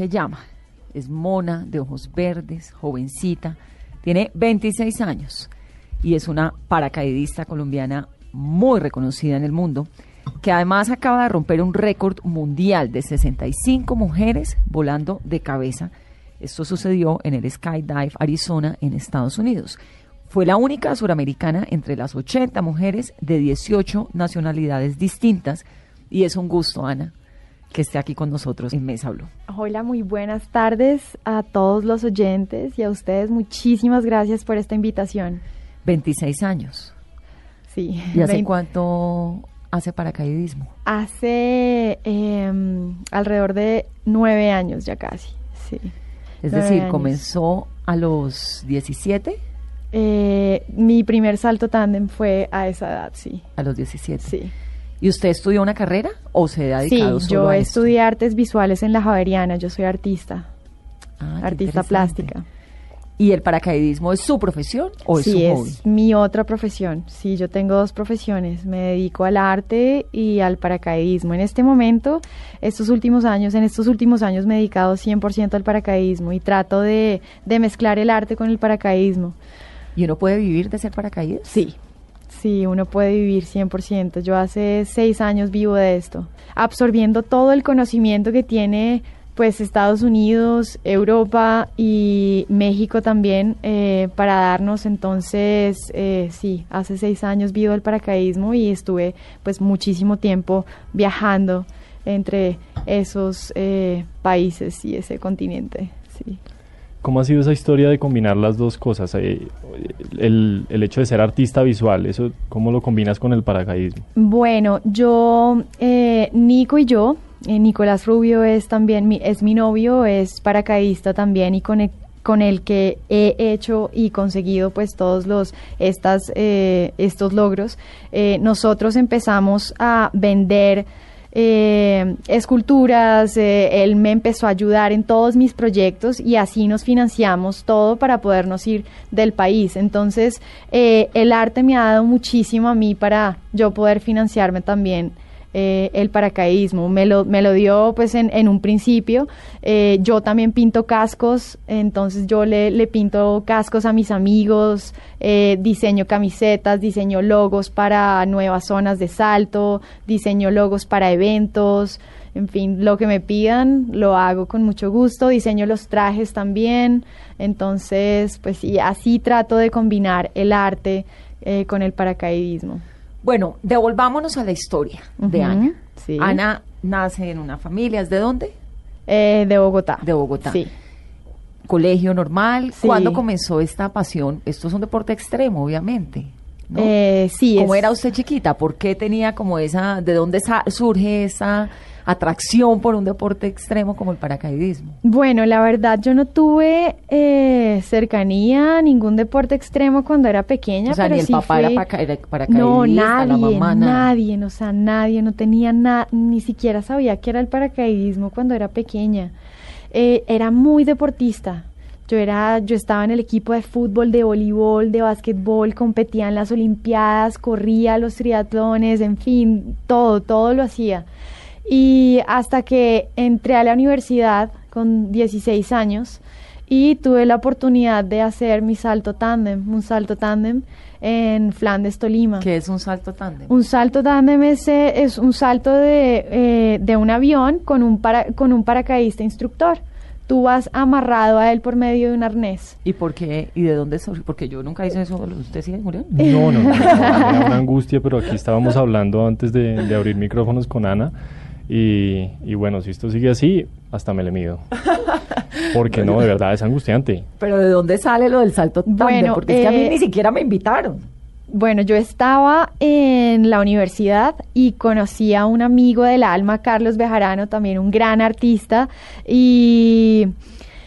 Se llama. Es mona, de ojos verdes, jovencita, tiene 26 años y es una paracaidista colombiana muy reconocida en el mundo, que además acaba de romper un récord mundial de 65 mujeres volando de cabeza. Esto sucedió en el Skydive Arizona en Estados Unidos. Fue la única suramericana entre las 80 mujeres de 18 nacionalidades distintas y es un gusto, Ana, que esté aquí con nosotros en Mesa Blue. Hola, muy buenas tardes a todos los oyentes y a ustedes. Muchísimas gracias por esta invitación. 26 años. Sí. ¿Y hace cuánto hace paracaidismo? Hace em, alrededor de nueve años ya casi, sí. Es decir, comenzó a los 17. Eh, mi primer salto tándem fue a esa edad, sí. A los 17. Sí. ¿Y usted estudió una carrera o se ha dedicado sí, yo estudié artes visuales en la Javeriana, yo soy artista, ah, artista plástica. ¿Y el paracaidismo es su profesión o es su hobby? es mi otra profesión. Sí, yo tengo dos profesiones. Me dedico al arte y al paracaidismo. En este momento, estos últimos años, en estos últimos años me he dedicado 100% al paracaidismo y trato de, de mezclar el arte con el paracaidismo. ¿Y uno puede vivir de ser paracaidista? Sí, Sí, uno puede vivir 100%. Yo hace seis años vivo de esto, absorbiendo todo el conocimiento que tiene pues Estados Unidos, Europa y México también eh, para darnos entonces eh, sí hace seis años vivo el paracaidismo y estuve pues muchísimo tiempo viajando entre esos eh, países y ese continente sí ¿Cómo ha sido esa historia de combinar las dos cosas? Eh, el, el, hecho de ser artista visual, eso, ¿cómo lo combinas con el paracaidismo? Bueno, yo, eh, Nico y yo, eh, Nicolás Rubio es también, mi, es mi novio, es paracaidista también y con el, con el que he hecho y conseguido pues todos los estas estos logros nosotros empezamos a vender eh, esculturas, eh, él me empezó a ayudar en todos mis proyectos y así nos financiamos todo para podernos ir del país. Entonces, eh, el arte me ha dado muchísimo a mí para yo poder financiarme también eh, el paracaidismo. Me lo, me lo dio pues en, en un principio. Eh, yo también pinto cascos, entonces yo le, le pinto cascos a mis amigos, eh, diseño camisetas, diseño logos para nuevas zonas de salto, diseño logos para eventos. En fin, lo que me pidan lo hago con mucho gusto, diseño los trajes también, entonces pues sí, así trato de combinar el arte con el paracaidismo. Bueno, devolvámonos a la historia de Ana. Ana nace en una familia, ¿es de dónde? Eh, de Bogotá. De Bogotá. Sí. Colegio normal. ¿Cuándo comenzó esta pasión? Esto es un deporte extremo, obviamente. Eh, sí. ¿Cómo era usted chiquita? ¿Por qué tenía como esa, de dónde surge esa atracción por un deporte extremo como el paracaidismo? Bueno, la verdad yo no tuve eh, cercanía a ningún deporte extremo cuando era pequeña. O sea, pero ni el sí papá era paracaidista, no, nadie, la mamá, nadie, o sea, nadie, no tenía nada, ni siquiera sabía qué era el paracaidismo cuando era pequeña. Eh, era muy deportista. Yo era, yo estaba en el equipo de fútbol, de voleibol, de básquetbol, competía en las olimpiadas, corría los triatlones, en fin, todo, todo lo hacía. Y hasta que entré a la universidad con 16 años y tuve la oportunidad de hacer mi salto tándem, un salto tándem en Flandes, Tolima. ¿Qué es un salto tándem? Un salto tándem es, eh, es un salto de, eh, de un avión con un, para, con un paracaidista instructor. Tú vas amarrado a él por medio de un arnés. ¿Y por qué? ¿Y de dónde surgió? Porque yo nunca hice eso. ¿Usted sí, Julián? No, no, no, era una angustia, pero aquí estábamos hablando antes de, de abrir micrófonos con Ana. Y, y, bueno, si esto sigue así, hasta me le mido. Porque no, de verdad es angustiante. Pero ¿de dónde sale lo del salto tándem? Bueno, Porque es que a mí eh, ni siquiera me invitaron. Bueno, yo estaba en la universidad y conocí a un amigo del alma, Carlos Bejarano, también un gran artista, y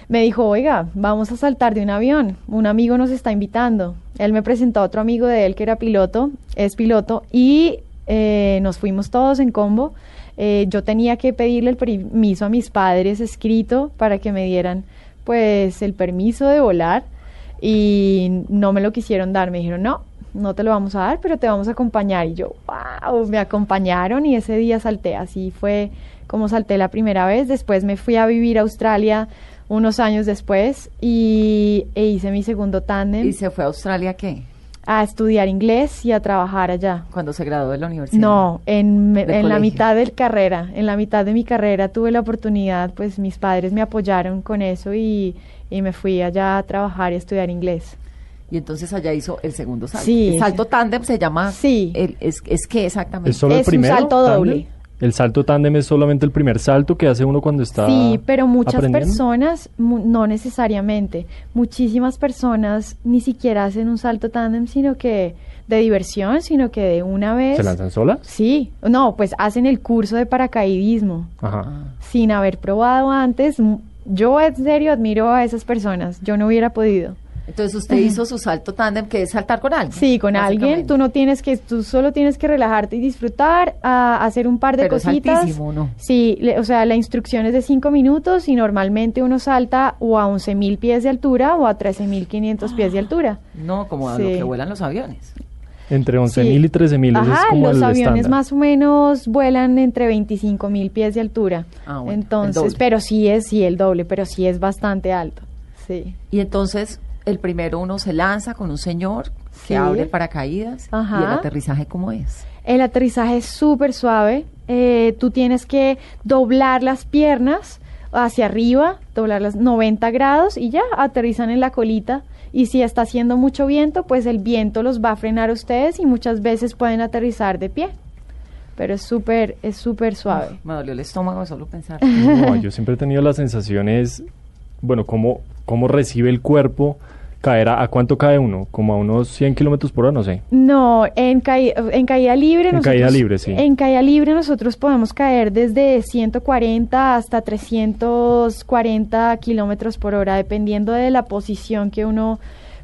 me dijo, oiga, vamos a saltar de un avión, un amigo nos está invitando. Él me presentó a otro amigo de él que era piloto, es piloto, y eh, nos fuimos todos en combo. Eh, yo tenía que pedirle el permiso a mis padres escrito para que me dieran pues el permiso de volar y no me lo quisieron dar, me dijeron no, no te lo vamos a dar, pero te vamos a acompañar. Y yo, wow, me acompañaron y ese día salté. Así fue como salté la primera vez. Después me fui a vivir a Australia unos años después y e hice mi segundo tándem. ¿Y se fue a Australia qué? A estudiar inglés y a trabajar allá. ¿Cuando se graduó de la universidad? No, en, en la mitad de carrera, en la mitad de mi carrera tuve la oportunidad, pues mis padres me apoyaron con eso y, y me fui allá a trabajar y a estudiar inglés. Y entonces allá hizo el segundo salto. Sí. El salto tándem se llama. Sí. el- es, ¿Es qué exactamente? ¿Es solo el Es un salto tándem? El salto tándem es solamente el primer salto que hace uno cuando está Sí, pero muchas personas, mu- no necesariamente, muchísimas personas ni siquiera hacen un salto tándem, sino que de diversión, sino que de una vez... ¿Se lanzan solas? Sí, no, pues hacen el curso de paracaidismo Ajá. Sin haber probado antes. Yo en serio admiro a esas personas, yo no hubiera podido. Entonces usted hizo su salto tándem, que es saltar con alguien. Sí, con alguien, tú no tienes que, tú solo tienes que relajarte y disfrutar, a hacer un par de Pero es cositas. altísimo, ¿no? Sí, le- o sea, la instrucción es de 5 minutos y normalmente uno salta o a 11.000 pies de altura o a 13.500 pies de altura. No, como a Sí. lo que vuelan los aviones. Entre 11.000 Sí. y 13.000 ese es Ajá, como los el aviones estándar. más o menos vuelan entre 25.000 pies de altura. Ah, bueno, el Entonces, doble. pero sí es, sí, el doble, pero sí es bastante alto. Sí. Y entonces el primero uno se lanza con un señor que Sí. abre el paracaídas. Ajá. ¿Y el aterrizaje cómo es? El aterrizaje es súper suave. eh, tú tienes que doblar las piernas hacia arriba, doblarlas 90 grados y ya aterrizan en la colita. Y si está haciendo mucho viento, pues el viento los va a frenar a ustedes y muchas veces pueden aterrizar de pie. Pero es súper, es súper suave. Me dolió el estómago de solo pensar. No, yo siempre he tenido las sensaciones, bueno, cómo, cómo recibe el cuerpo caer a, a cuánto cae uno, como a unos 100 kilómetros por hora, no sé. No, en, caí- en caída libre. En caída libre, sí. En caída libre nosotros podemos caer desde 140 hasta 340 kilómetros por hora, dependiendo de la posición que uno,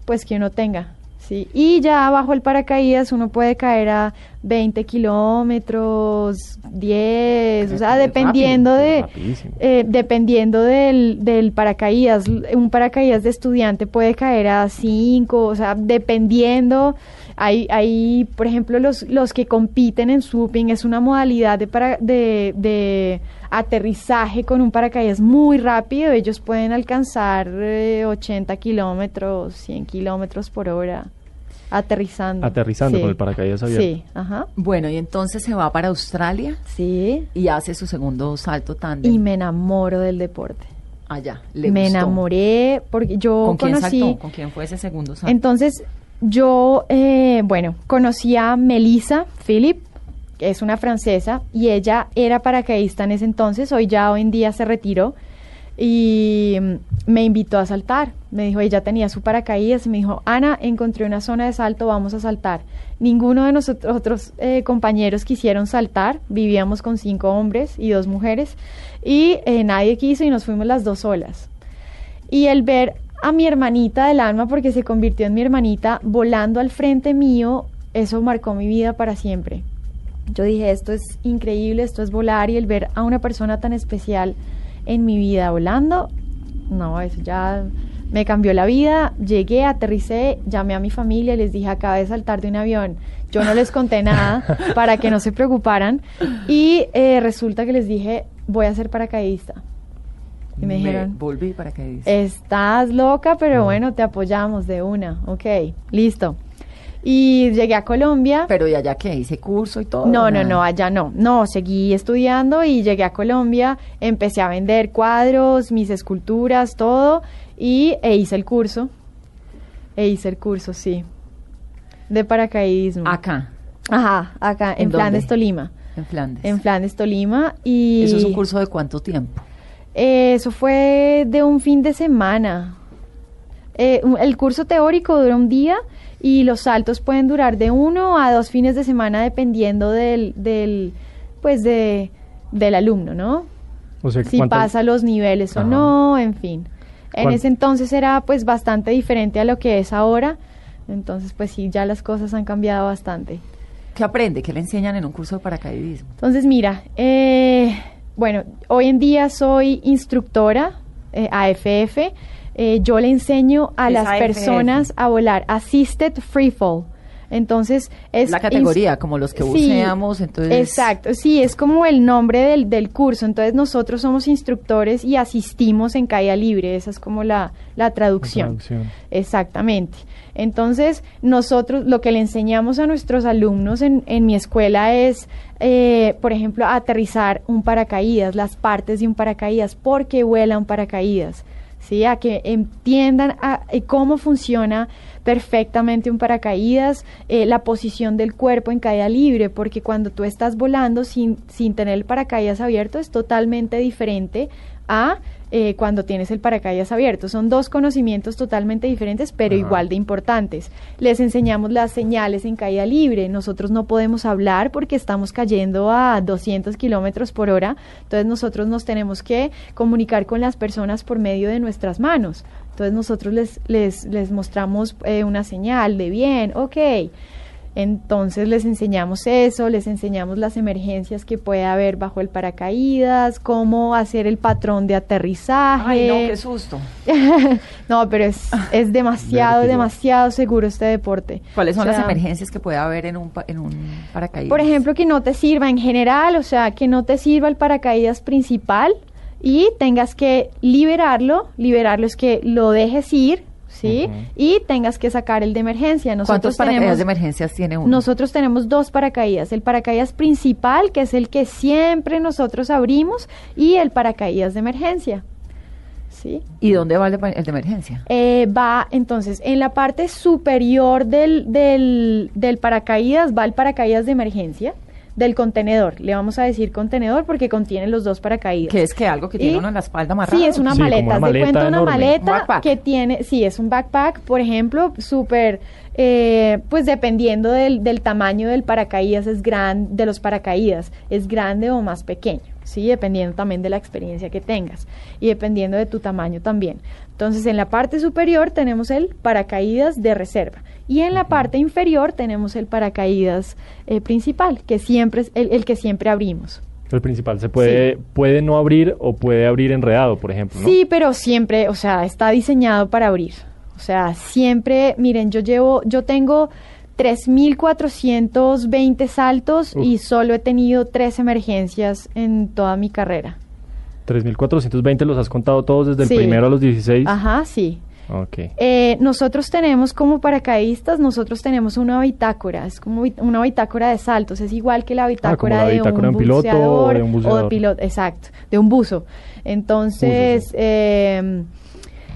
pues que uno tenga. Sí. Y ya bajo el paracaídas uno puede caer a 20 kilómetros, 10, o sea, dependiendo rápido, de, eh, dependiendo del, del paracaídas, un paracaídas de estudiante puede caer a 5, o sea, dependiendo. Hay, hay por ejemplo, los, los que compiten en swooping, es una modalidad de, para, de, de aterrizaje con un paracaídas muy rápido. Ellos pueden alcanzar eh, 80 kilómetros, 100 kilómetros por hora aterrizando. Aterrizando Sí. con el paracaídas abierto. Sí, ajá. bueno, y entonces se va para Australia Sí. y hace su segundo salto tándem. Y me enamoro del deporte. allá. ¿Le me gustó? enamoré porque yo ¿Con quién conocí. saltó? ¿Con quién fue ese segundo salto? Entonces, yo, eh, bueno, conocí a Melissa Philip, que es una francesa, y ella era paracaidista en ese entonces, hoy ya hoy en día se retiró, y me invitó a saltar. Me dijo, ella tenía su paracaídas, y me dijo, Ana, encontré una zona de salto, vamos a saltar. Ninguno de nosotros otros eh, compañeros quisieron saltar, vivíamos con cinco hombres y dos mujeres, y eh, nadie quiso y nos fuimos las dos solas. Y el ver a mi hermanita del alma, porque se convirtió en mi hermanita, volando al frente mío, eso marcó mi vida para siempre. Yo dije, esto es increíble, esto es volar y el ver a una persona tan especial en mi vida volando, no, eso ya me cambió la vida. Llegué, aterricé, llamé a mi familia les dije, acabé de saltar de un avión. Yo no les conté nada para que no se preocuparan y eh, resulta que les dije, voy a ser paracaidista. Y me, dijeron, volví paracaidista. Estás loca, pero bueno, te apoyamos de una. Ok, listo. Y llegué a Colombia. Pero ¿y allá qué? ¿Hice curso y todo? No, no, no, allá no. No, seguí estudiando y llegué a Colombia, empecé a vender cuadros, mis esculturas, todo, y e hice el curso. E hice el curso, sí. De paracaidismo. Acá. Ajá, acá, en, ¿En Flandes? Tolima. En Flandes. En Flandes, Tolima. Y ¿Eso es un curso de cuánto tiempo? Eh, eso fue de un fin de semana. Eh, el curso teórico dura un día y los saltos pueden durar de uno a dos fines de semana dependiendo del, del pues de, del alumno, ¿no? O sea, Si ¿cuántas- pasa los niveles o no, en fin. En ¿Cuán- ese entonces era pues bastante diferente a lo que es ahora. Entonces pues sí, ya las cosas han cambiado bastante. ¿Qué aprende? ¿Qué le enseñan en un curso de paracaidismo? Entonces, mira, eh, bueno, hoy en día soy instructora eh, AFF. Eh, yo le enseño a ¿Qué es las AFF? personas a volar Assisted Free Fall. Entonces, es La categoría, como los que Sí, buceamos, entonces... Exacto, sí, es como el nombre del, del curso. Entonces, nosotros somos instructores y asistimos en caída libre. Esa es como la, la traducción. traducción. Exactamente. Entonces, nosotros lo que le enseñamos a nuestros alumnos en, en mi escuela es, eh, por ejemplo, a aterrizar un paracaídas, las partes de un paracaídas, por qué vuela un paracaídas, A que entiendan a- eh, cómo funciona perfectamente un paracaídas, eh, la posición del cuerpo en caída libre, porque cuando tú estás volando sin, sin tener el paracaídas abierto es totalmente diferente a eh, cuando tienes el paracaídas abierto. Son dos conocimientos totalmente diferentes, pero Ajá. igual de importantes. Les enseñamos las señales en caída libre. Nosotros no podemos hablar porque estamos cayendo a 200 kilómetros por hora. Entonces nosotros nos tenemos que comunicar con las personas por medio de nuestras manos. Entonces nosotros les, les, les mostramos eh, una señal de bien, ok. Entonces les enseñamos eso, les enseñamos las emergencias que puede haber bajo el paracaídas, cómo hacer el patrón de aterrizaje. Ay, no, qué susto. No, pero es, es demasiado, Vértigo. demasiado seguro este deporte. ¿Cuáles son O sea, las emergencias que puede haber en un, en un paracaídas? Por ejemplo, que no te sirva en general, o sea, que no te sirva el paracaídas principal y tengas que liberarlo. Liberarlo es que lo dejes ir, ¿sí? Y tengas que sacar el de emergencia. ¿Cuántos Nosotros paracaídas tenemos de emergencias tiene uno? nosotros tenemos dos paracaídas, el paracaídas principal, que es el que siempre nosotros abrimos, y el paracaídas de emergencia. ¿Sí? ¿Y dónde va el de, el de emergencia? Eh, va entonces en la parte superior del, del, del paracaídas va el paracaídas de emergencia del contenedor. Le vamos a decir contenedor porque contiene los dos paracaídas. ¿Qué es que algo que tiene Y- uno en la espalda amarrado? Sí, es una Sí, maleta. una maleta cuenta una. Un maleta backpack. que tiene, sí, es un backpack, por ejemplo, súper, eh, pues dependiendo del, del tamaño del paracaídas, es gran, de los paracaídas, es grande o más pequeño, sí, dependiendo también de la experiencia que tengas y dependiendo de tu tamaño también. Entonces, en la parte superior tenemos el paracaídas de reserva y en la parte inferior tenemos el paracaídas eh, principal, que siempre es el, el que siempre abrimos. El principal se puede, puede no abrir o puede abrir enredado, por ejemplo, ¿no? Sí, pero siempre, o sea, está diseñado para abrir. O sea, siempre, miren, yo llevo, yo tengo 3.420 saltos Uf. y solo he tenido tres emergencias en toda mi carrera. 3.420 los has contado todos desde Sí. el primero a los 16. Ajá, sí. Ok. Eh, nosotros tenemos como paracaidistas, nosotros tenemos una bitácora, es como una bitácora de saltos, es igual que la bitácora, Ah, la de, bitácora un de un piloto o buceador de un o de buceador. piloto, exacto, de un buzo. Entonces, Buzo, sí. eh,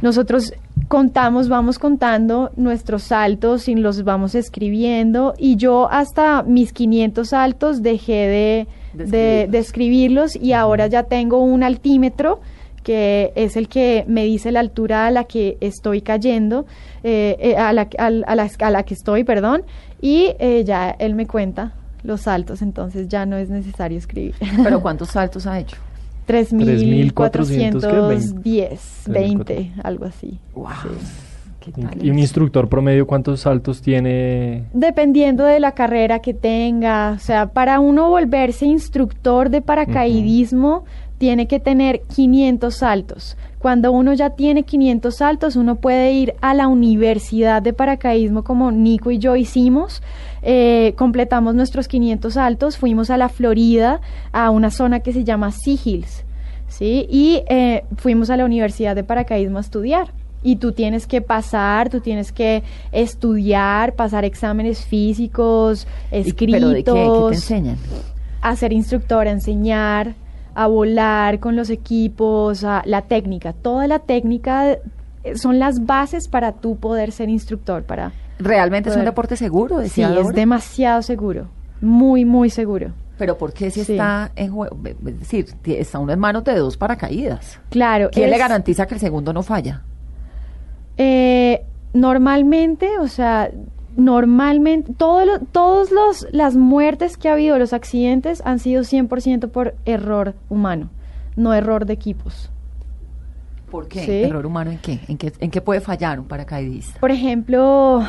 nosotros contamos, vamos contando nuestros saltos y los vamos escribiendo y yo hasta mis 500 saltos dejé de, De de, escribirlos y ahora ya tengo un altímetro que es el que me dice la altura a la que estoy cayendo, eh, eh, a, la, a la- a la que estoy, perdón, y eh, ya él me cuenta los saltos, entonces ya no es necesario escribir. ¿Pero cuántos saltos ha hecho? 3.410, 20, algo así. ¡Wow! ¿Qué Y- tal ¿Y un instructor promedio cuántos saltos tiene? Dependiendo de la carrera que tenga, o sea, para uno volverse instructor de paracaidismo, tiene que tener 500 saltos. Cuando uno ya tiene 500 saltos, uno puede ir a la universidad de paracaidismo como Nico y yo hicimos. Eh, completamos nuestros 500 saltos, fuimos a la Florida, a una zona que se llama Sea Hills. ¿sí? Y eh, fuimos a la Universidad de Paracaidismo a estudiar. Y tú tienes que pasar, tú tienes que estudiar, pasar exámenes físicos, escritos. ¿Pero de qué? ¿Qué te enseñan? A ser instructor, a enseñar, a volar con los equipos, a la técnica. Toda la técnica eh, son las bases para tú poder ser instructor, para ¿Realmente es un deporte seguro? Sí, es demasiado seguro. Muy, muy seguro. Pero ¿por qué si Sí. está en juego? Es decir, está uno en manos de dos paracaídas. Claro. ¿Quién le garantiza que el segundo no falla? Eh, normalmente, o sea, normalmente, todo lo- todos los, las muertes que ha habido, los accidentes, han sido 100% por error humano, no error de equipos. ¿Por qué? Sí. ¿Error humano en qué? ¿En qué, en qué puede fallar un paracaidista? Por ejemplo,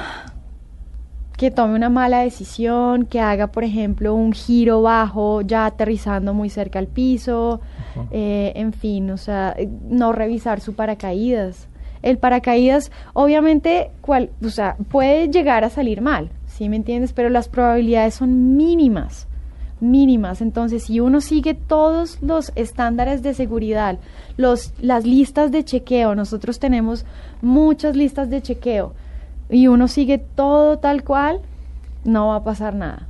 que tome una mala decisión, que haga, por ejemplo, un giro bajo, ya aterrizando muy cerca al piso, eh, en fin, o sea, no revisar su paracaídas. El paracaídas, obviamente, cual, o sea, puede llegar a salir mal, ¿sí me entiendes? Pero las probabilidades son mínimas, mínimas. Entonces, si uno sigue todos los estándares de seguridad, los, las listas de chequeo, nosotros tenemos muchas listas de chequeo, y uno sigue todo tal cual, no va a pasar nada.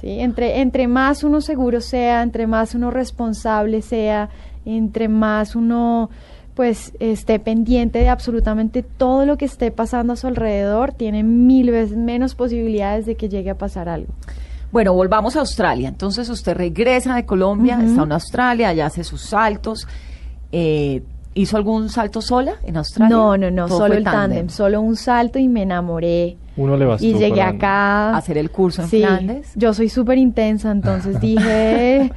¿sí? Entre, entre más uno seguro sea, entre más uno responsable sea, entre más uno pues esté pendiente de absolutamente todo lo que esté pasando a su alrededor, tiene mil veces menos posibilidades de que llegue a pasar algo. Bueno, volvamos a Australia. Entonces usted regresa de Colombia, está en Australia, allá hace sus saltos. Eh, ¿Hizo algún salto sola en Australia? No, no, no, solo el tándem, solo un salto y me enamoré. Uno le bastó Y llegué para- acá. A hacer el curso en Sí, Flandes. yo soy súper intensa, entonces dije,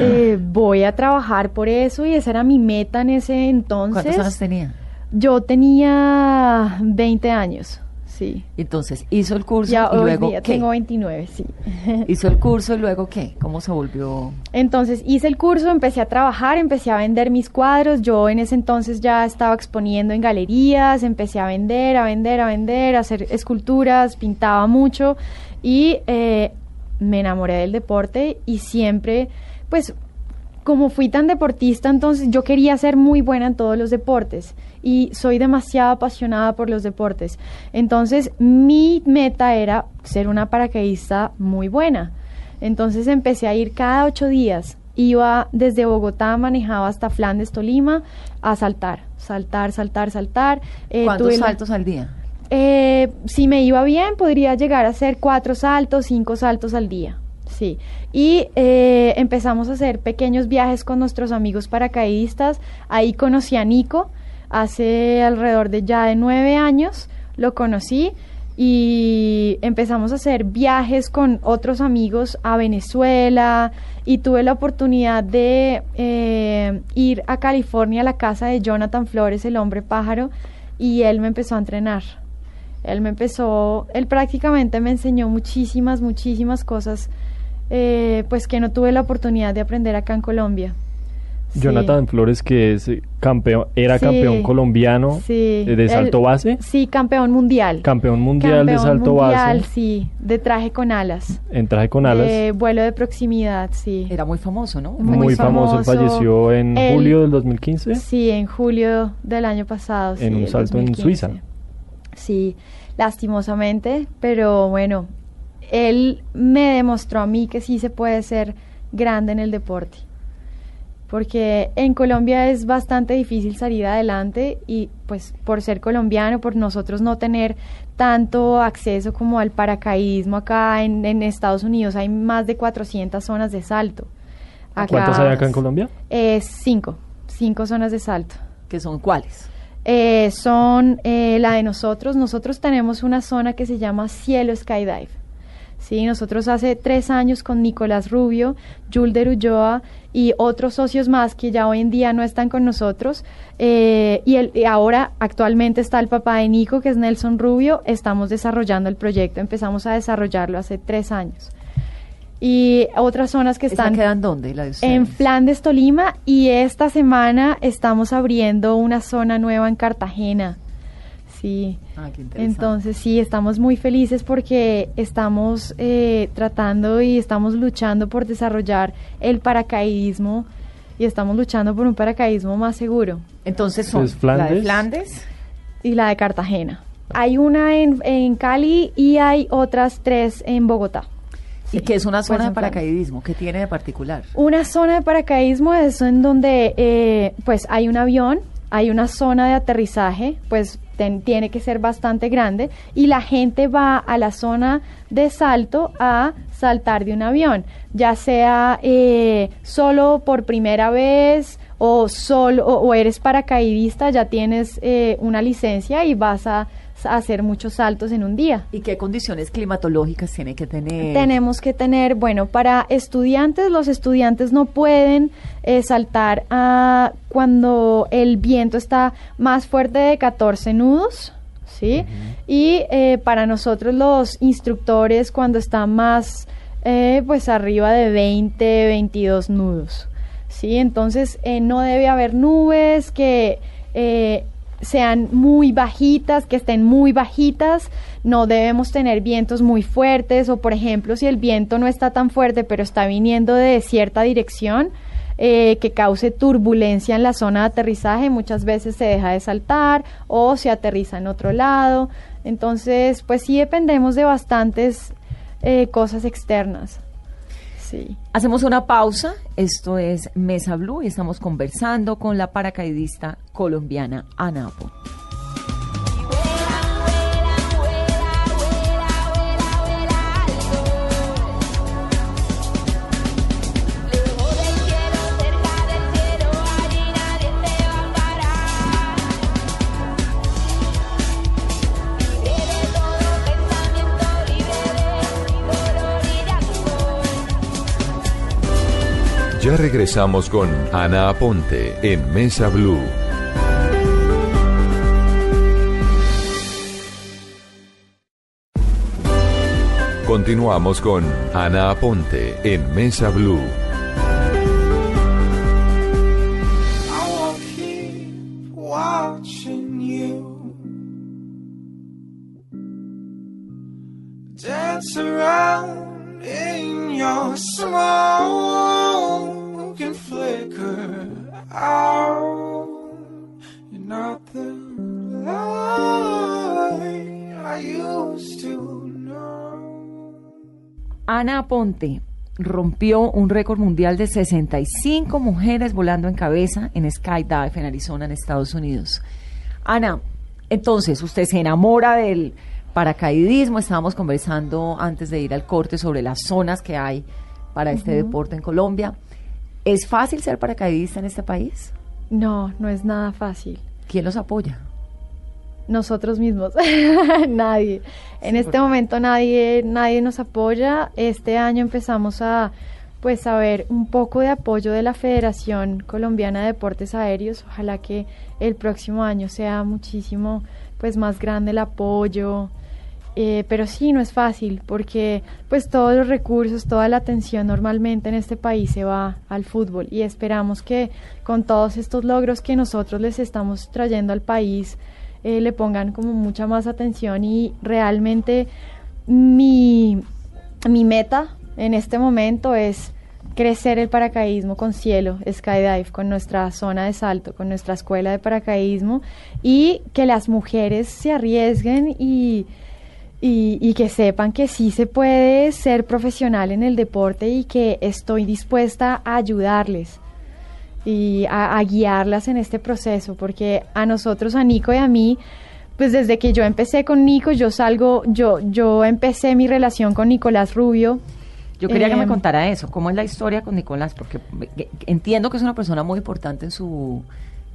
eh, voy a trabajar por eso y esa era mi meta en ese entonces. ¿Cuántos años tenía? Yo tenía 20 años, sí. Entonces, hizo el curso Ya y hoy luego día ¿qué? tengo 29, sí. Hizo el curso y luego ¿qué? ¿Cómo se volvió? Entonces hice el curso, empecé a trabajar, empecé a vender mis cuadros. Yo en ese entonces ya estaba exponiendo en galerías, empecé a vender, a vender, a vender, a hacer esculturas, pintaba mucho y eh, me enamoré del deporte y siempre, pues como fui tan deportista, entonces yo quería ser muy buena en todos los deportes y soy demasiado apasionada por los deportes. Entonces mi meta era ser una paracaidista muy buena. Entonces empecé a ir cada ocho días. Iba desde Bogotá, manejaba hasta Flandes, Tolima, a saltar, saltar, saltar, saltar. Eh, ¿Cuántos saltos al día? eh, si me iba bien, podría llegar a hacer cuatro saltos, cinco saltos al día. Sí. Y eh, empezamos a hacer pequeños viajes con nuestros amigos paracaidistas. Ahí conocí a Nico hace alrededor de ya de nueve años. Lo conocí y empezamos a hacer viajes con otros amigos a Venezuela y tuve la oportunidad de eh, ir a California a la casa de Jonathan Flores, el hombre pájaro, y él me empezó a entrenar. Él me empezó, él prácticamente me enseñó muchísimas, muchísimas cosas, eh, pues que no tuve la oportunidad de aprender acá en Colombia. Sí. Jonathan Flores, que es eh, campeón, era Sí. campeón colombiano Sí. eh, de salto base, Sí, campeón mundial. campeón mundial de Campeón salto mundial, base, sí, de traje con alas. en traje con alas. De vuelo de proximidad, sí. Era muy famoso, ¿no? muy muy, famoso. Él famoso. falleció en Él- julio del 2015. Sí, en julio del año pasado. En sí, un salto en 2015. Suiza. Sí, lastimosamente, pero bueno, él me demostró a mí que sí se puede ser grande en el deporte. Porque en Colombia es bastante difícil salir adelante y pues por ser colombiano, por nosotros no tener tanto acceso como al paracaidismo acá en, en Estados Unidos, hay más de 400 zonas de salto. ¿Cuántas hay acá en Colombia? Eh, cinco, cinco zonas de salto. ¿Que son cuáles? Eh, son eh, la de nosotros. Nosotros tenemos una zona que se llama Cielo Skydive. Sí, nosotros hace tres años con Nicolás Rubio, Julder Ulloa y otros socios más que ya hoy en día no están con nosotros. eh, y, el, y ahora actualmente está el papá de Nico, que es Nelson Rubio. Estamos desarrollando el proyecto. Empezamos a desarrollarlo hace tres años. Y otras zonas que ¿Esa están queda en dónde? La de en? Flandes, Tolima, y esta semana estamos abriendo una zona nueva en Cartagena. Sí. Ah, qué interesante. Entonces sí, estamos muy felices porque estamos eh, tratando y estamos luchando por desarrollar el paracaidismo y estamos luchando por un paracaidismo más seguro. Entonces son ¿Es la de Flandes? Y la de Cartagena. Hay una en, en Cali y hay otras tres en Bogotá. y que es una pues zona de paracaidismo. ¿Qué tiene de particular? Una zona de paracaidismo es en donde eh, pues hay un avión, hay una zona de aterrizaje, pues ten- tiene que ser bastante grande y la gente va a la zona de salto a saltar de un avión, ya sea eh, solo por primera vez o solo o, o eres paracaidista, ya tienes eh, una licencia y vas a, a hacer muchos saltos en un día. ¿Y qué condiciones climatológicas tiene que tener? Tenemos que tener, bueno, para estudiantes, los estudiantes no pueden eh, saltar a cuando el viento está más fuerte de 14 nudos, ¿sí? Y eh, para nosotros los instructores cuando está más, eh, pues arriba de 20, 22 nudos, ¿sí? Entonces eh, no debe haber nubes que... eh, sean muy bajitas, que estén muy bajitas, no debemos tener vientos muy fuertes o por ejemplo si el viento no está tan fuerte pero está viniendo de cierta dirección eh, que cause turbulencia en la zona de aterrizaje, muchas veces se deja de saltar o se aterriza en otro lado, entonces pues sí dependemos de bastantes eh, cosas externas. Sí. Hacemos una pausa. Esto es Mesa Blue y estamos conversando con la paracaidista colombiana Ana Ya regresamos con Ana Aponte en Mesa Blue. Continuamos con Ana Aponte en Mesa Blue. Dance around in your and flicker out. You're not the light I used to know. Ana Aponte rompió un récord mundial de 65 mujeres volando en cabeza en Skydive en Arizona, en Estados Unidos. Ana, entonces usted se enamora del paracaidismo. Estábamos conversando antes de ir al corte sobre las zonas que hay para este deporte en Colombia. ¿Es fácil ser paracaidista en este país? No, no es nada fácil. ¿Quién los apoya? nosotros mismos, nadie. En este momento nadie, nadie nos apoya. Este año empezamos a pues a ver un poco de apoyo de la Federación Colombiana de Deportes Aéreos. Ojalá que el próximo año sea muchísimo pues más grande el apoyo. Eh, pero sí, no es fácil porque pues todos los recursos, toda la atención normalmente en este país se va al fútbol y esperamos que con todos estos logros que nosotros les estamos trayendo al país eh, le pongan como mucha más atención y realmente mi, mi meta en este momento es crecer el paracaidismo con cielo, skydive, con nuestra zona de salto, con nuestra escuela de paracaidismo y que las mujeres se arriesguen y, y, y que sepan que sí se puede ser profesional en el deporte y que estoy dispuesta a ayudarles y a, a guiarlas en este proceso, porque a nosotros, a Nico y a mí, pues desde que yo empecé con Nico, yo salgo, yo, yo empecé mi relación con Nicolás Rubio. Yo quería que me Em, contara eso. ¿Cómo es la historia con Nicolás? Porque entiendo que es una persona muy importante en su,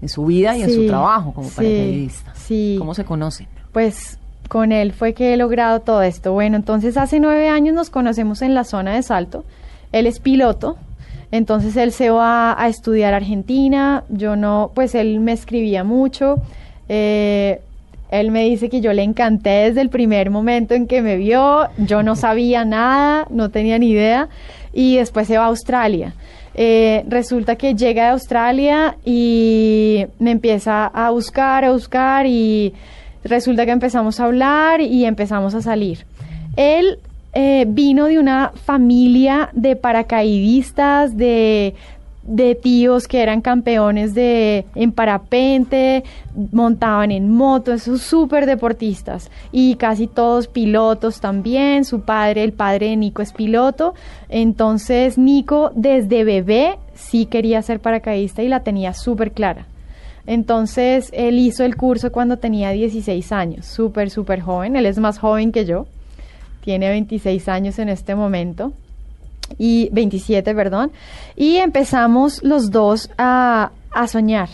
en su vida y en su trabajo como sí, paracaidista. sí. ¿Cómo se conocen? Pues con él fue que he logrado todo esto. Bueno, entonces hace nueve años nos conocemos en la zona de salto. Él es piloto, entonces él se va a estudiar a Argentina. Yo no, pues él me escribía mucho. Eh, él me dice que yo le encanté desde el primer momento en que me vio. Yo no sabía nada, no tenía ni idea. Y después se va a Australia. Eh, resulta que llega de Australia y me empieza a buscar, a buscar y resulta que empezamos a hablar y empezamos a salir. Él eh, vino de una familia de paracaidistas, de de tíos que eran campeones de en parapente, montaban en moto, esos súper deportistas y casi todos pilotos también. Su padre, el padre de Nico es piloto, entonces Nico desde bebé sí quería ser paracaidista y la tenía súper clara. Entonces él hizo el curso cuando tenía 16 años, súper, súper joven. Él es más joven que yo, tiene 26 años en este momento y 27, perdón, y empezamos los dos a, a soñar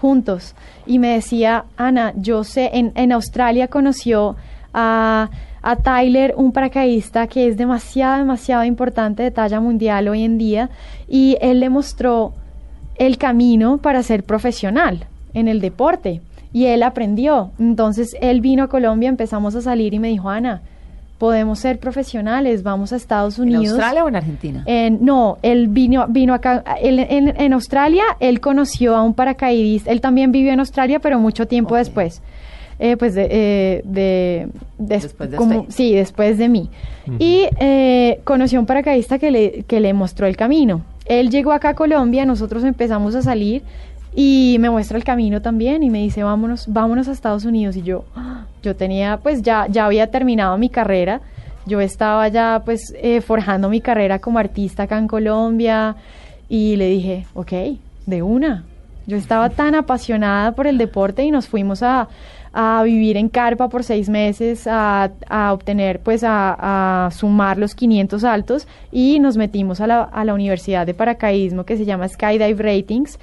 juntos. Y me decía, Ana, yo sé, en, en Australia conoció a, a Tyler, un paracaidista que es demasiado, demasiado importante de talla mundial hoy en día, y él le mostró el camino para ser profesional en el deporte. Y él aprendió. Entonces él vino a Colombia, empezamos a salir y me dijo, Ana, podemos ser profesionales, vamos a Estados ¿En Unidos. Australia o en Argentina? En- no, él vino, vino acá, él- en, en Australia, él conoció a un paracaidista, él también vivió en Australia, pero mucho tiempo después. Eh, pues de, eh, de- des- Después de como- sí, después de mí. Y eh, conoció a un paracaidista que le, que le mostró el camino. Él llegó acá a Colombia, nosotros empezamos a salir y me muestra el camino también y me dice, vámonos, vámonos a Estados Unidos. Y yo, yo tenía, pues ya, ya había terminado mi carrera. Yo estaba ya pues eh, forjando mi carrera como artista acá en Colombia y le dije, ok, de una. Yo estaba tan apasionada por el deporte y nos fuimos a, a vivir en carpa por seis meses, a, a obtener, pues a, a sumar los 500 altos y nos metimos a la, a la universidad de paracaidismo que se llama Skydive Ratings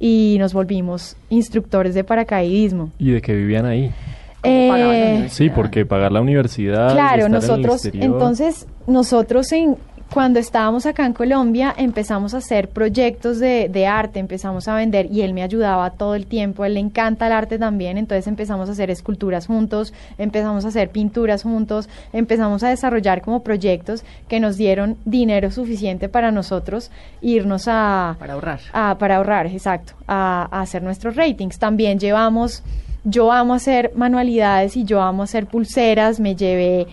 y nos volvimos instructores de paracaidismo. ¿Y de qué vivían ahí? ¿Cómo pagaban la Eh? Sí, porque pagar la universidad. Claro, estar en el nosotros, entonces, nosotros en, cuando estábamos acá en Colombia empezamos a hacer proyectos de, de arte, empezamos a vender y él me ayudaba todo el tiempo, él le encanta el arte también, entonces empezamos a hacer esculturas juntos, empezamos a hacer pinturas juntos, empezamos a desarrollar como proyectos que nos dieron dinero suficiente para nosotros irnos a, Para ahorrar. a- para ahorrar, exacto, a, a hacer nuestros ratings. También llevamos, yo amo hacer manualidades y yo amo hacer pulseras, me llevé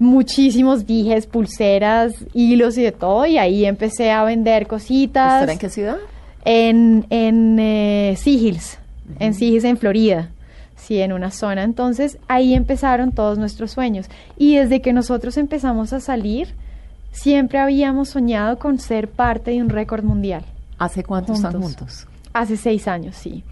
muchísimos dijes, pulseras, hilos y de todo, y ahí empecé a vender cositas ¿Estará en qué ciudad? en, en eh, Sea Hills, en Sea Hills, en Florida. Sí, en una zona. Entonces ahí empezaron todos nuestros sueños. Y desde que nosotros empezamos a salir, siempre habíamos soñado con ser parte de un récord mundial. ¿Hace cuánto están Juntos. juntos? Hace seis años, sí.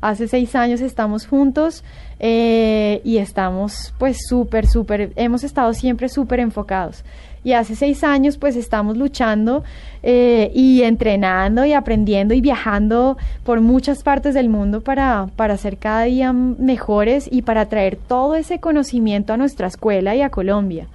Hace seis años estamos juntos eh, y estamos pues súper, súper, hemos estado siempre súper enfocados. Y hace seis años pues estamos luchando eh, y entrenando y aprendiendo y viajando por muchas partes del mundo para, para ser cada día mejores y para traer todo ese conocimiento a nuestra escuela y a Colombia.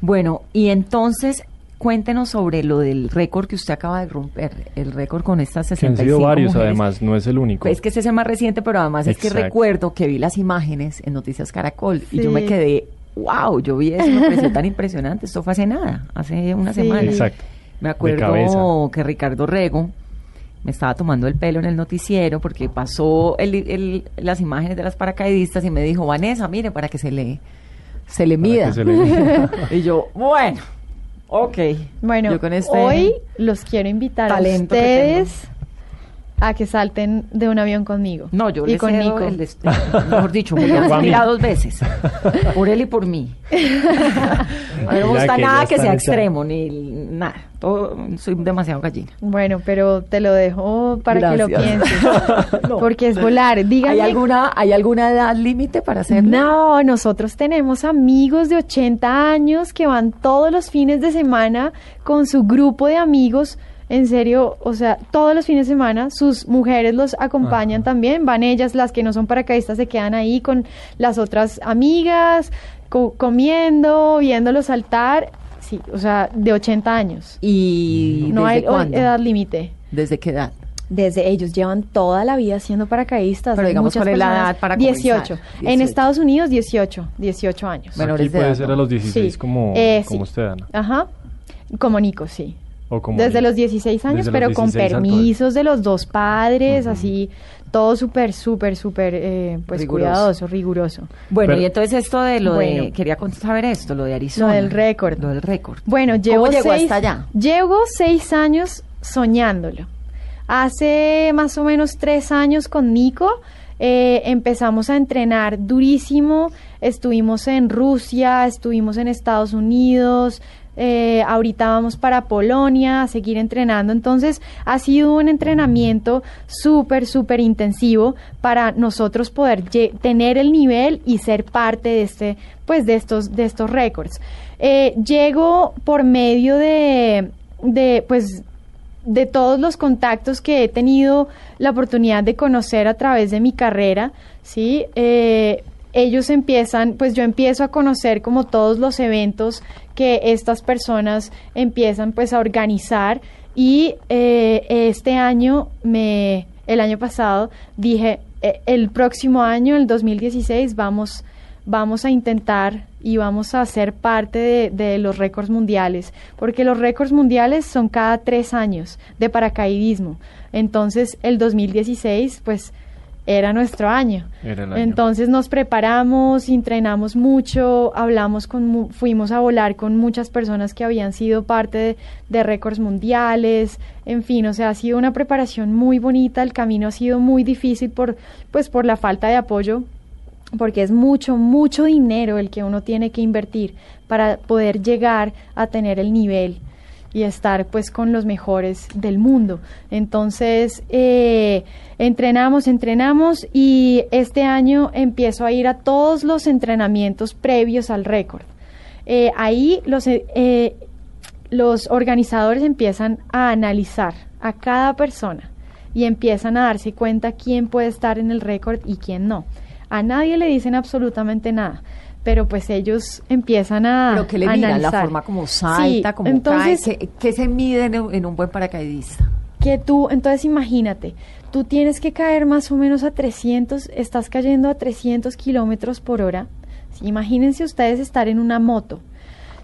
Bueno, y entonces cuéntenos sobre lo del récord que usted acaba de romper, el récord con estas Que 65 han sido varios, mujeres. además, no es el único. Es que ese es el más reciente, pero además es que recuerdo que vi las imágenes en Noticias Caracol y yo me quedé, wow, yo vi eso, me pareció tan impresionante. Esto fue hace nada, hace una Sí. semana. Exacto. Me acuerdo que Ricardo Rego me estaba tomando el pelo en el noticiero porque pasó el- el- las imágenes de las paracaidistas y me dijo, Vanessa, mire, para que se le, se le Para mida. que se le mida. y yo, bueno, ok. Bueno, Yo con este hoy los quiero invitar a talento que ustedes a que salten de un avión conmigo. No, yo y le con cedo Nico. el mejor dicho, me lo a mí. dos veces. Por él y por mí. A mí no me gusta que nada que sea extremo, ni nada. Todo, soy demasiado gallina. Bueno, pero te lo dejo para que lo pienses. Porque es volar. Díganme. ¿Hay alguna, ¿Hay alguna edad límite para hacerlo? No, nosotros tenemos amigos de 80 años que van todos los fines de semana con su grupo de amigos. En serio, o sea, todos los fines de semana sus mujeres los acompañan también. Van ellas, las que no son paracaidistas, se quedan ahí con las otras amigas, co- comiendo, viéndolos saltar. Sí, o sea, de 80 años. ¿Y No desde hay cuándo? edad límite. ¿Desde qué edad? Desde ellos llevan toda la vida siendo paracaidistas. Pero digamos, ¿cuál es la edad para 18. comenzar? En 18. Estados Unidos, 18. 18 años. Bueno, Aquí puede edad, ser ¿no? a los 16 Sí. como, Eh, como sí. usted, Ana. Ajá. Como Nico, sí. O como Desde los 16 años, los pero con 16 al permisos de los dos padres, así, todo súper, súper, súper, eh, pues Riguroso. cuidadoso, riguroso. Bueno, Pero- y entonces esto de lo de... Quería saber esto, lo de Arizona. Lo del récord. Lo del récord. Bueno, llevo ¿Cómo llegó seis, hasta allá? Llevo seis años soñándolo. Hace más o menos tres años con Nico eh, empezamos a entrenar durísimo. Estuvimos en Rusia, estuvimos en Estados Unidos, eh, ahorita vamos para Polonia a seguir entrenando. Entonces ha sido un entrenamiento súper, súper intensivo para nosotros poder tener el nivel y ser parte de este, pues de estos, de estos récords. Eh, llego por medio de, de, pues, de todos los contactos que he tenido la oportunidad de conocer a través de mi carrera, ¿sí? Eh, ellos empiezan, pues yo empiezo a conocer como todos los eventos que estas personas empiezan pues a organizar y eh, este año me, el año pasado dije, eh, el próximo año, el 2016, vamos vamos a intentar y vamos a ser parte de, de los récords mundiales, porque los récords mundiales son cada tres años de paracaidismo. Entonces, el 2016, pues, era nuestro año. Era el año. Entonces nos preparamos, entrenamos mucho, hablamos con, fuimos a volar con muchas personas que habían sido parte de, de récords mundiales, en fin, o sea, ha sido una preparación muy bonita, el camino ha sido muy difícil por, pues, por la falta de apoyo porque es mucho, mucho dinero el que uno tiene que invertir para poder llegar a tener el nivel y estar pues con los mejores del mundo. Entonces, eh, entrenamos, entrenamos y este año empiezo a ir a todos los entrenamientos previos al récord. Eh, ahí los, eh, los organizadores empiezan a analizar a cada persona y empiezan a darse cuenta quién puede estar en el récord y quién no. A nadie le dicen absolutamente nada, pero pues ellos empiezan a Pero que le a miran la forma como Sí, salta, como entonces, cae, ¿qué, qué se mide en, un- en un buen paracaidista? que tú, entonces imagínate, tú tienes que caer más o menos a 300, estás cayendo a 300 kilómetros por hora. ¿sí? Imagínense ustedes estar en una moto,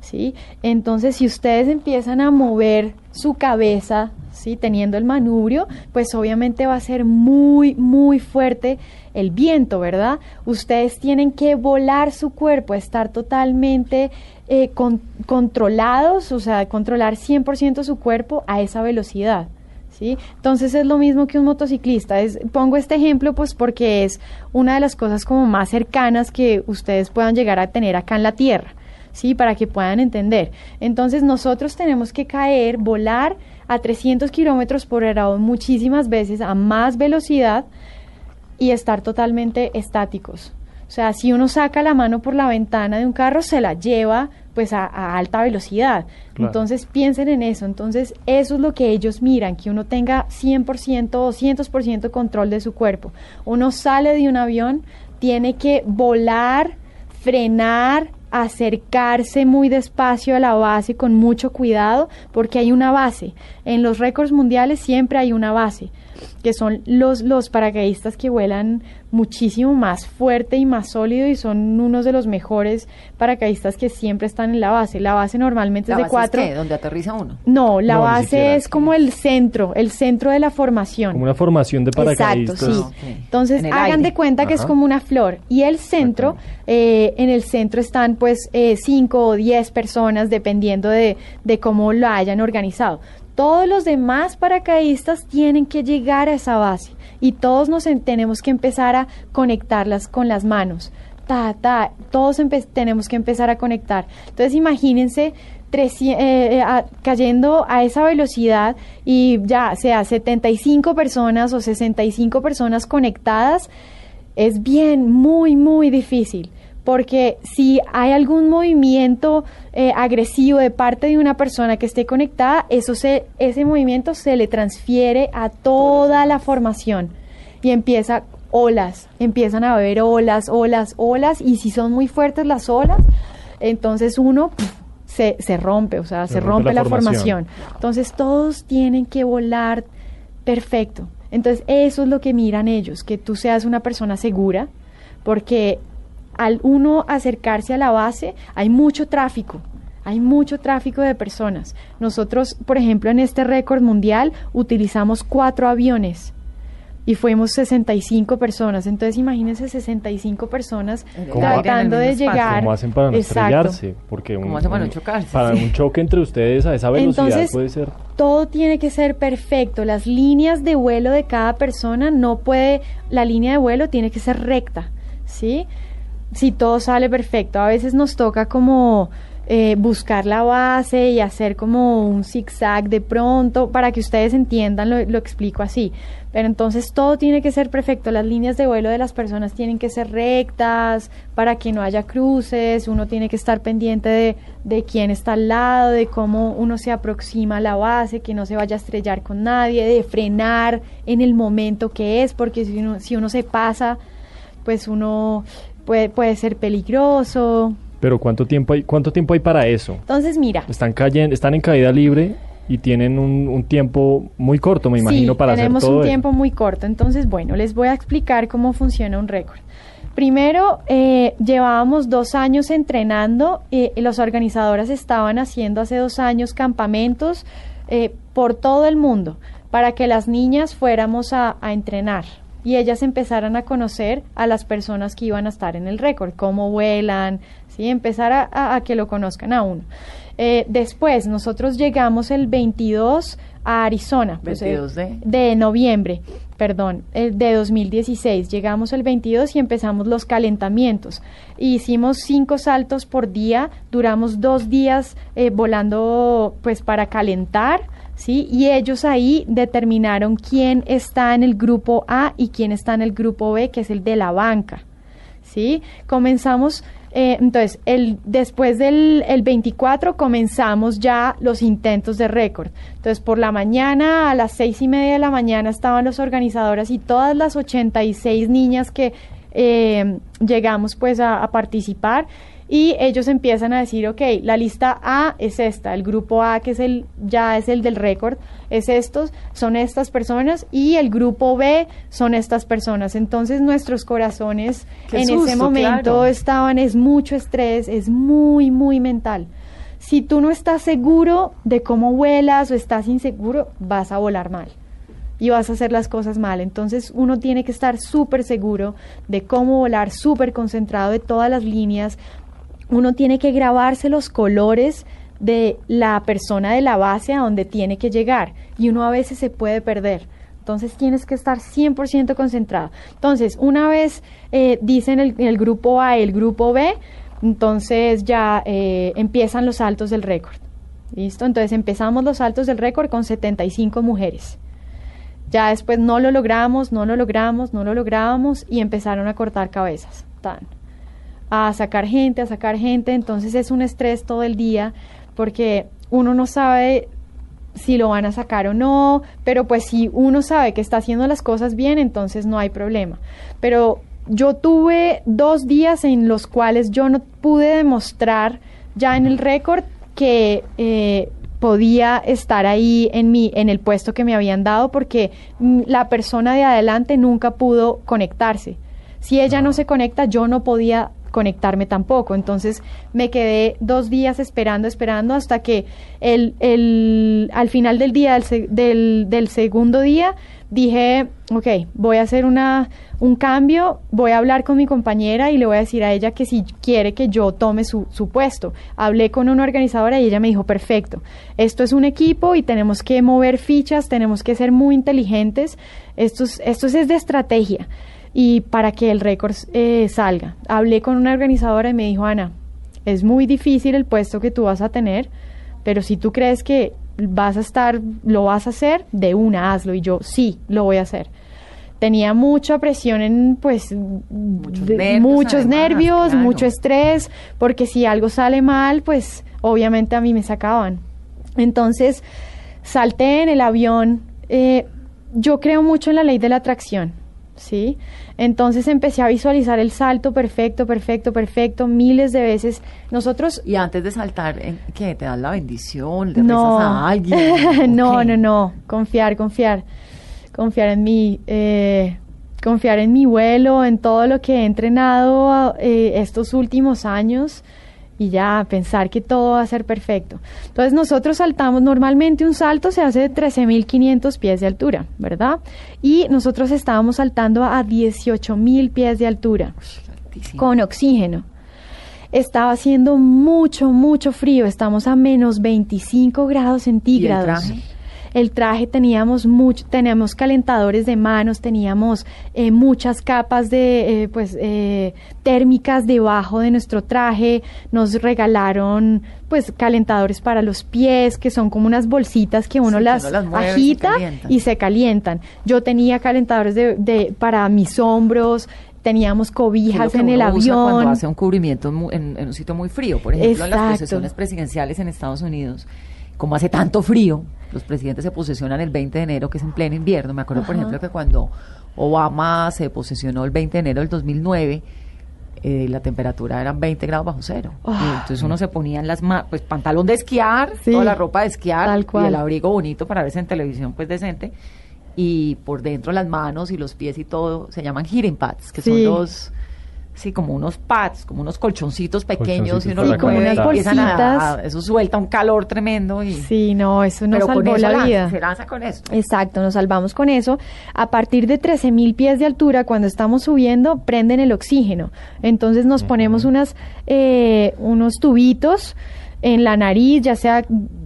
¿sí? Entonces, si ustedes empiezan a mover su cabeza, ¿sí? Teniendo el manubrio, pues obviamente va a ser muy, muy fuerte el viento, ¿verdad? Ustedes tienen que volar su cuerpo, estar totalmente eh, con- controlados, o sea, controlar 100% su cuerpo a esa velocidad. ¿Sí? Entonces es lo mismo que un motociclista. Es, pongo este ejemplo pues porque es una de las cosas como más cercanas que ustedes puedan llegar a tener acá en la Tierra, ¿sí? Para que puedan entender. Entonces nosotros tenemos que caer, volar a 300 kilómetros por hora muchísimas veces a más velocidad y estar totalmente estáticos. O sea, si uno saca la mano por la ventana de un carro, se la lleva pues a, a alta velocidad. Claro. Entonces piensen en eso. Entonces eso es lo que ellos miran, que uno tenga 100% o 200% control de su cuerpo. Uno sale de un avión, tiene que volar, frenar, acercarse muy despacio a la base con mucho cuidado, porque hay una base. En los récords mundiales siempre hay una base, que son los, los paracaidistas que vuelan muchísimo más fuerte y más sólido y son unos de los mejores paracaidistas que siempre están en la base. La base normalmente ¿La es de base cuatro. qué? ¿Donde aterriza uno? No, la No, base siquiera. es como el centro, el centro de la formación. Como una formación de paracaidistas. Exacto, sí. Ah. Entonces, En hagan aire. de cuenta que es como una flor. Y el centro, eh, en el centro están pues eh, cinco o diez personas, dependiendo de, de cómo lo hayan organizado. Todos los demás paracaidistas tienen que llegar a esa base y todos nos en- tenemos que empezar a conectarlas con las manos. Ta, ta, todos tenemos que empezar a conectar. Entonces, imagínense 300, eh, eh, cayendo a esa velocidad y ya sea 75 personas o 65 personas conectadas, es bien, muy, muy difícil. Porque si hay algún movimiento eh, agresivo de parte de una persona que esté conectada, eso se, ese movimiento se le transfiere a toda la formación y empieza olas, empiezan a haber olas, olas, olas, y si son muy fuertes las olas, entonces uno se, se rompe, o sea, se, rompe, la, formación. Entonces todos tienen que volar perfecto. Entonces eso es lo que miran ellos, que tú seas una persona segura, porque al uno acercarse a la base hay mucho tráfico. Hay mucho tráfico de personas. Nosotros, por ejemplo, en este récord mundial utilizamos cuatro aviones y fuimos 65 personas. Entonces imagínense 65 personas En el ¿Cómo tratando de llegar. ¿Cómo hacen para no Exacto. estrellarse? Porque ¿Cómo un, hacen para no chocarse? para Sí. un choque entre ustedes a esa velocidad Entonces, puede ser... todo tiene que ser perfecto. Las líneas de vuelo de cada persona no puede, la línea de vuelo tiene que ser recta, ¿sí? Si todo sale perfecto. A veces nos toca como eh, buscar la base y hacer como un zigzag de pronto para que ustedes entiendan, lo, lo explico así. Pero entonces todo tiene que ser perfecto. Las líneas de vuelo de las personas tienen que ser rectas para que no haya cruces. Uno tiene que estar pendiente de, de quién está al lado, de cómo uno se aproxima a la base, que no se vaya a estrellar con nadie, de frenar en el momento que es, porque si uno, si uno se pasa, pues uno puede, puede ser peligroso. Pero ¿cuánto tiempo hay, cuánto tiempo hay para eso? Entonces, mira, Están cayendo, están en caída libre y tienen un, un tiempo muy corto, me imagino, sí, para hacer tenemos todo un eso. tiempo muy corto. Entonces, bueno, les voy a explicar cómo funciona un récord. Primero, eh, llevábamos dos años entrenando. eh, los organizadores estaban haciendo hace dos años campamentos eh, por todo el mundo para que las niñas fuéramos a, a entrenar y ellas empezaran a conocer a las personas que iban a estar en el récord, cómo vuelan, ¿sí? empezar a, a- a que lo conozcan a uno. Eh, después, nosotros llegamos el 22 a Arizona. pues, eh, 22 de- de noviembre, perdón, eh, de 2016. Llegamos el 22 y empezamos los calentamientos. Hicimos cinco saltos por día, duramos dos días eh, volando pues para calentar. ¿Sí? Y ellos ahí determinaron quién está en el grupo A y quién está en el grupo B, que es el de la banca. ¿sí? Comenzamos, eh, entonces, el, después del el 24 comenzamos ya los intentos de récord. Entonces, por la mañana, a las seis y media de la mañana estaban los organizadores y todas las 86 niñas que eh, llegamos pues a, a participar y ellos empiezan a decir, ok, la lista A es esta, el grupo A que es el ya es el del récord, es estos, son estas personas y el grupo B son estas personas. Entonces nuestros corazones Qué en ese momento claro. estaban, es mucho estrés, es muy, muy mental. Si tú no estás seguro de cómo vuelas o estás inseguro, vas a volar mal y vas a hacer las cosas mal. Entonces uno tiene que estar súper seguro de cómo volar, súper concentrado de todas las líneas. Uno tiene que grabarse los colores de la persona de la base a donde tiene que llegar y uno a veces se puede perder. Entonces tienes que estar 100% concentrado. Entonces, una vez eh, dicen el, grupo A el grupo B, entonces ya eh, empiezan los saltos del récord. ¿Listo? Entonces empezamos los saltos del récord con 75 mujeres. Ya después no lo logramos, no lo logramos, no lo lográbamos y empezaron a cortar cabezas. Tan. A sacar gente, a sacar gente. Entonces es un estrés todo el día porque uno no sabe si lo van a sacar o no, pero pues si uno sabe que está haciendo las cosas bien, entonces no hay problema. Pero yo tuve dos días en los cuales yo no pude demostrar ya en el récord que eh, podía estar ahí en mi en el puesto que me habían dado porque la persona de adelante nunca pudo conectarse. Si ella no se conecta, yo no podía conectarme tampoco. Entonces me quedé dos días esperando, esperando hasta que el, el, al final del día, del, del, del segundo día, dije, ok, voy a hacer una, un cambio, voy a hablar con mi compañera y le voy a decir a ella que si quiere que yo tome su, su puesto. Hablé con una organizadora y ella me dijo, perfecto, esto es un equipo y tenemos que mover fichas, tenemos que ser muy inteligentes, esto es, esto es de estrategia y para que el récord eh, salga. Hablé con una organizadora y me dijo, Ana, es muy difícil el puesto que tú vas a tener, pero si tú crees que vas a estar, lo vas a hacer, de una hazlo. Y yo, sí, lo voy a hacer. Tenía mucha presión en, pues, Muchos de- nervios, muchos además, nervios, claro. mucho estrés, porque si algo sale mal, pues obviamente a mí me sacaban. Entonces, salté en el avión. eh, yo creo mucho en la ley de la atracción, ¿sí? Entonces empecé a visualizar el salto perfecto, perfecto, perfecto, miles de veces. Nosotros Y antes de saltar, ¿en ¿qué? ¿Te das la bendición? ¿Le no, rezas a alguien? no, no, no. Confiar, confiar. Confiar en mí. eh, confiar en mi vuelo, en todo lo que he entrenado eh, estos últimos años. Y ya pensar que todo va a ser perfecto. Entonces nosotros saltamos, normalmente un salto se hace de 13.500 pies de altura, ¿verdad? Y nosotros estábamos saltando a 18.000 pies de altura con oxígeno. Estaba haciendo mucho, mucho frío, estamos a menos 25 grados centígrados. traje? El traje teníamos mucho, teníamos calentadores de manos, teníamos eh, muchas capas de, eh, pues, eh, térmicas debajo de nuestro traje. Nos regalaron, pues, calentadores para los pies, que son como unas bolsitas que uno Sí, que las, uno las mueve y se agita y se calientan. Yo tenía calentadores de, de- para mis hombros, teníamos cobijas que en el usa Cuando avión. hace un cubrimiento en, en- un sitio muy frío, por ejemplo, en las procesiones presidenciales en Estados Unidos, como hace tanto frío, los presidentes se posesionan el 20 de enero, que es en pleno invierno. Me acuerdo, por ejemplo, que cuando Obama se posesionó el 20 de enero del 2009, eh, la temperatura era 20 grados bajo cero. Ah. Y entonces uno se ponía en las ma- pues pantalón de esquiar, Sí, toda la ropa de esquiar tal y cual. el abrigo bonito para verse en televisión pues decente. Y por dentro las manos y los pies y todo se llaman heating pads, que son los sí, como unos pads, como unos colchoncitos pequeños Colchoncitos y uno conectar. empiezan a- bolsitas. a- eso suelta un calor tremendo y Sí, no, eso nos con salvó eso la lanza- vida. se lanza con esto. Exacto, nos salvamos con eso. A partir de 13.000 pies de altura, cuando estamos subiendo, prenden el oxígeno. Entonces nos ponemos unas, eh, unos tubitos en la nariz, ya sea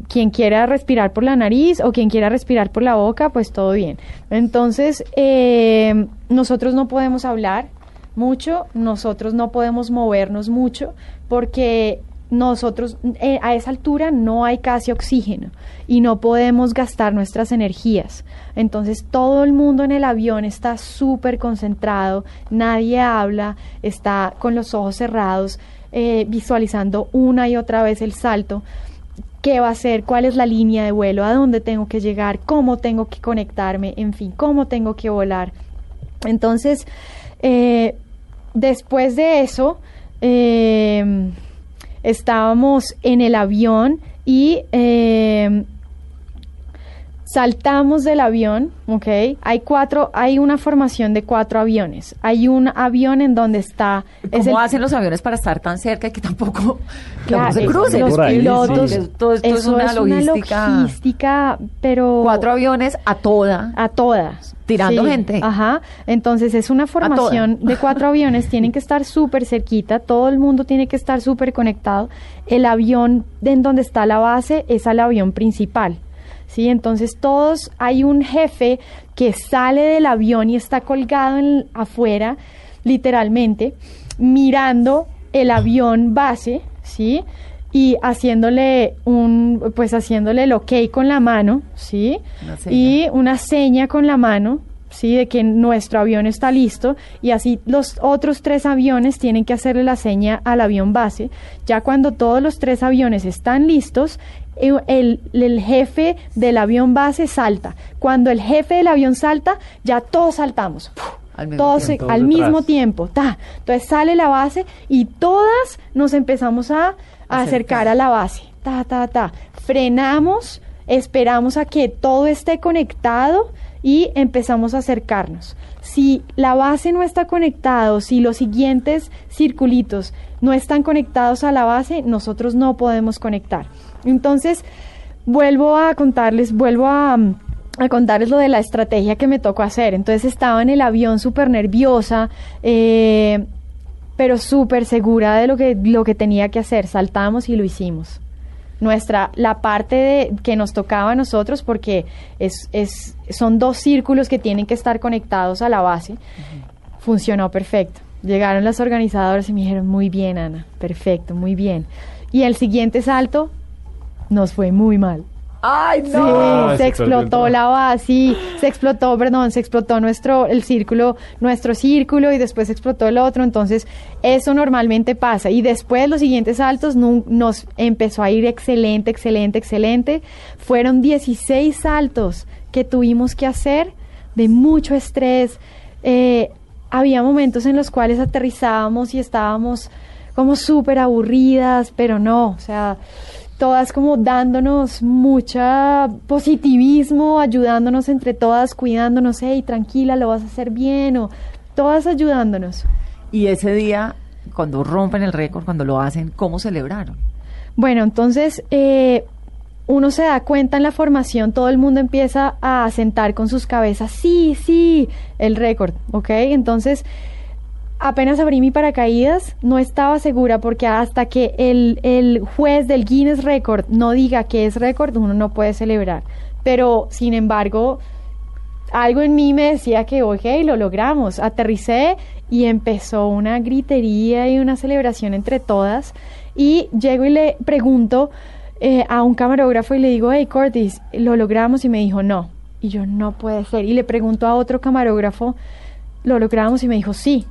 quien quiera respirar por la nariz o quien quiera respirar por la boca, pues todo bien. Entonces, eh, nosotros no podemos hablar mucho, nosotros no podemos movernos mucho porque nosotros eh, a esa altura no hay casi oxígeno y no podemos gastar nuestras energías. Entonces todo el mundo en el avión está súper concentrado, nadie habla, está con los ojos cerrados, eh, visualizando una y otra vez el salto. ¿Qué va a hacer? ¿Cuál es la línea de vuelo? ¿A dónde tengo que llegar? ¿Cómo tengo que conectarme? En fin, ¿cómo tengo que volar? Entonces, eh, después de eso, eh, estábamos en el avión y eh, saltamos del avión, ¿ok? Hay cuatro, hay una formación de cuatro aviones. Hay un avión en donde está... es ¿Cómo el- hacen los aviones para estar tan cerca y que tampoco, Claro, se es- crucen? los ahí, pilotos, sí. Todo esto es una logística. logística, pero Cuatro aviones a toda. a todas. Tirando gente. Ajá. Entonces es una formación de cuatro aviones, tienen que estar súper cerquita, todo el mundo tiene que estar súper conectado. El avión de en donde está la base es al avión principal. ¿Sí? Entonces todos, hay un jefe que sale del avión y está colgado en, afuera, literalmente, mirando el avión base, ¿sí? Y haciéndole un, pues haciéndole el ok con la mano, ¿sí? Una. Y una seña con la mano, ¿sí? De que nuestro avión está listo y así los otros tres aviones tienen que hacerle la seña al avión base. Ya cuando todos los tres aviones están listos, el, el jefe del avión base salta. Cuando el jefe del avión salta, ya todos saltamos. Al mismo Todos tiempo. se- al mismo tiempo. Ta. Entonces sale la base y todas nos empezamos a, a acercar a la base. Ta, ta, ta. Frenamos, esperamos a que todo esté conectado y empezamos a acercarnos. Si la base no está conectado, si los siguientes circulitos no están conectados a la base, nosotros no podemos conectar. Entonces, vuelvo a contarles, vuelvo a, a contarles lo de la estrategia que me tocó hacer. Entonces estaba en el avión súper nerviosa, eh, pero súper segura de lo que, lo que tenía que hacer. Saltamos y lo hicimos. Nuestra, la parte de, que nos tocaba a nosotros, porque es, es, son dos círculos que tienen que estar conectados a la base, funcionó perfecto. Llegaron las organizadoras y me dijeron, muy bien, Ana, perfecto, muy bien. Y el siguiente salto nos fue muy mal. ¡Ay, Sí, no! Ay, se se explotó la base, sí, se explotó, perdón, se explotó nuestro, el círculo, nuestro círculo y después explotó el otro, entonces eso normalmente pasa. Y después los siguientes saltos nos empezó a ir excelente, excelente, excelente. Fueron 16 saltos que tuvimos que hacer de mucho estrés. Eh, había momentos en los cuales aterrizábamos y estábamos como súper aburridas, pero no, o sea, todas como dándonos mucha positivismo, ayudándonos entre todas, cuidándonos, hey, tranquila, lo vas a hacer bien, o todas ayudándonos. Y ese día cuando rompen el récord, cuando lo hacen, ¿cómo celebraron? Bueno, entonces eh, uno se da cuenta en la formación, todo el mundo empieza a sentar con sus cabezas, sí, sí, el récord, ¿ok? Entonces, apenas abrí mi paracaídas, no estaba segura porque hasta que el, el juez del Guinness Record no diga que es récord, uno no puede celebrar. Pero, sin embargo, algo en mí me decía que, ok, lo logramos. Aterricé y empezó una gritería y una celebración entre todas. Y llego y le pregunto eh, a un camarógrafo y le digo, hey, Curtis, lo logramos. Y me dijo, no. Y yo, no puede ser. Y le pregunto a otro camarógrafo, lo logramos. Y me dijo, sí.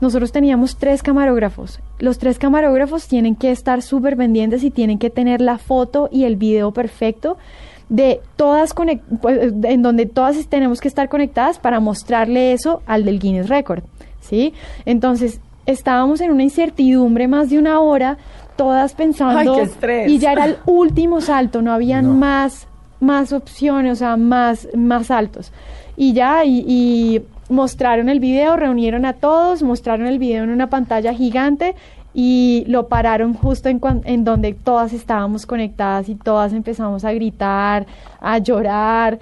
Nosotros teníamos tres camarógrafos. Los tres camarógrafos tienen que estar súper pendientes y tienen que tener la foto y el video perfecto de todas conec- pues, en donde todas tenemos que estar conectadas para mostrarle eso al del Guinness Record, ¿sí? Entonces, estábamos en una incertidumbre más de una hora, todas pensando Ay, qué estrés. y ya era el último salto, no habían No. más más opciones, o sea, más más altos. Y ya y, y mostraron el video, reunieron a todos, mostraron el video en una pantalla gigante y lo pararon justo en, cuan- en donde todas estábamos conectadas y todas empezamos a gritar, a llorar.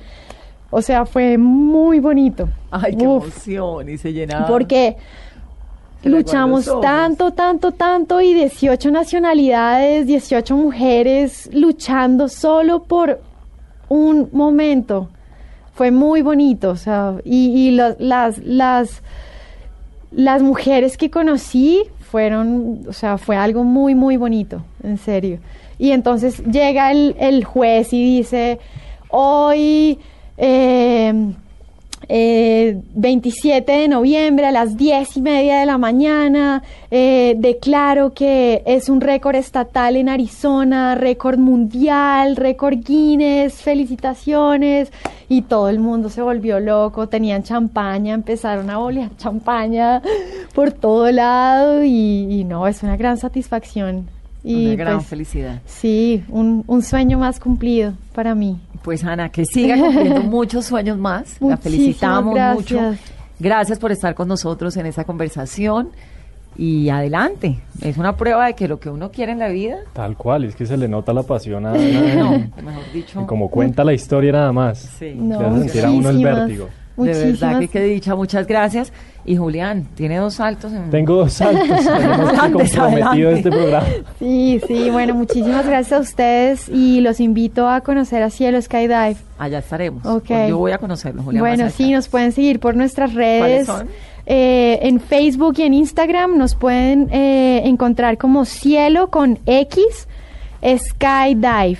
O sea, fue muy bonito. Ay, qué Uf, emoción, y se llenaba. porque Se luchamos tanto, tanto, tanto y 18 nacionalidades, 18 mujeres luchando solo por un momento. Fue muy bonito, o sea, y, y las, las, las mujeres que conocí fueron, o sea, fue algo muy, muy bonito, en serio. Y entonces llega el, el juez y dice, hoy, eh, eh, 27 de noviembre a las 10 y media de la mañana, eh, declaro que es un récord estatal en Arizona, récord mundial, récord Guinness, felicitaciones. Y todo el mundo se volvió loco, tenían champaña, empezaron a bolear champaña por todo lado y, y no, es una gran satisfacción. Y Una gran pues, felicidad. Sí, un, un sueño más cumplido para mí. Pues Ana, que siga cumpliendo muchos sueños más. La felicitamos mucho. gracias. Por estar con nosotros en esta conversación. Y adelante. Es una prueba de que lo que uno quiere en la vida, Tal cual, es que se le nota la pasión a no, mejor dicho. y como cuenta la historia nada más. Sí. No, Le hace sentir a uno el muchísimas. De verdad que qué dicha, muchas gracias. Y Julián, tiene dos saltos en Tengo dos saltos, tenemos que Adelante, comprometido este programa. Sí, sí, bueno, muchísimas gracias a ustedes y los invito a conocer a Cielo Skydive. Allá estaremos. Ok. Yo voy a conocerlo, Julián. bueno, sí, nos pueden seguir por nuestras redes. son? Eh, en Facebook y en Instagram nos pueden eh, encontrar como Cielo con X Skydive.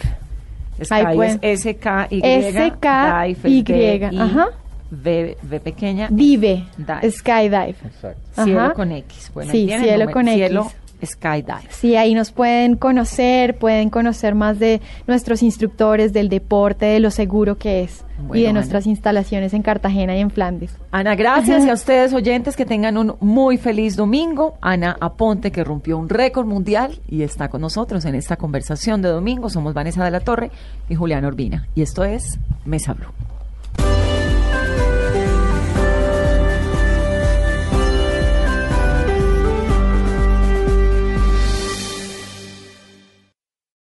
Sky es S-K-Y. S-K-Y, ajá. V, V pequeña. Dive. Dive. Skydive. Exacto. Cielo Ajá. con X. Bueno, Sí, cielo con X. Cielo Skydive. Sí, ahí nos pueden conocer, pueden conocer más de nuestros instructores, del deporte, de lo seguro que es Bueno, y de Ana. nuestras instalaciones en Cartagena y en Flandes. Ana, gracias y a ustedes oyentes que tengan un muy feliz domingo. Ana Aponte que rompió un récord mundial y está con nosotros en esta conversación de domingo. Somos Vanessa de la Torre y Julián Urbina. Y esto es Mesa Blue.